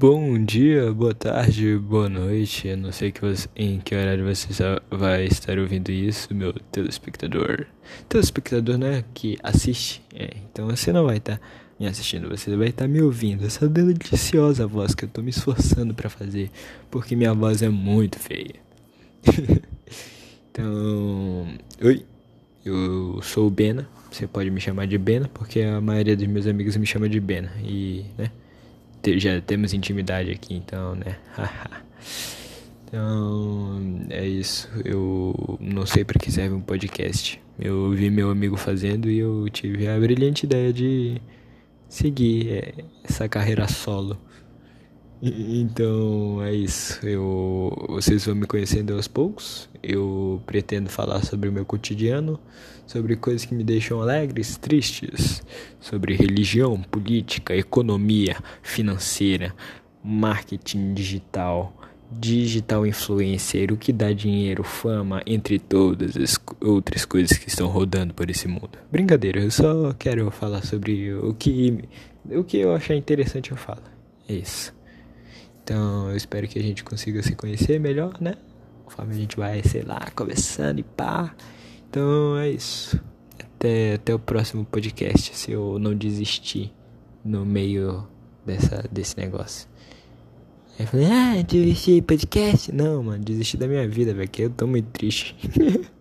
Bom dia, boa tarde, boa noite. Eu não sei que você, em que horário você vai estar ouvindo isso, meu telespectador. Telespectador, né? Que assiste. É, então você não vai estar me assistindo, você vai estar me ouvindo. Essa deliciosa voz que eu tô me esforçando para fazer, porque minha voz é muito feia. então, oi, eu sou o Bena. Você pode me chamar de Bena, porque a maioria dos meus amigos me chama de Bena. E, né? Já temos intimidade aqui, então, né? então, é isso. Eu não sei para que serve um podcast. Eu vi meu amigo fazendo e eu tive a brilhante ideia de seguir é, essa carreira solo. Então é isso. Eu, vocês vão me conhecendo aos poucos. Eu pretendo falar sobre o meu cotidiano, sobre coisas que me deixam alegres, tristes, sobre religião, política, economia, financeira, marketing digital, digital influencer, o que dá dinheiro, fama, entre todas as outras coisas que estão rodando por esse mundo. Brincadeira, eu só quero falar sobre o que o que eu achar interessante eu falo. É isso. Então eu espero que a gente consiga se conhecer melhor, né? Conforme a gente vai, sei lá, conversando e pá. Então é isso. Até, até o próximo podcast, se eu não desistir no meio dessa, desse negócio. Aí eu falei, ah, desisti podcast? Não, mano, desisti da minha vida, velho, que eu tô muito triste.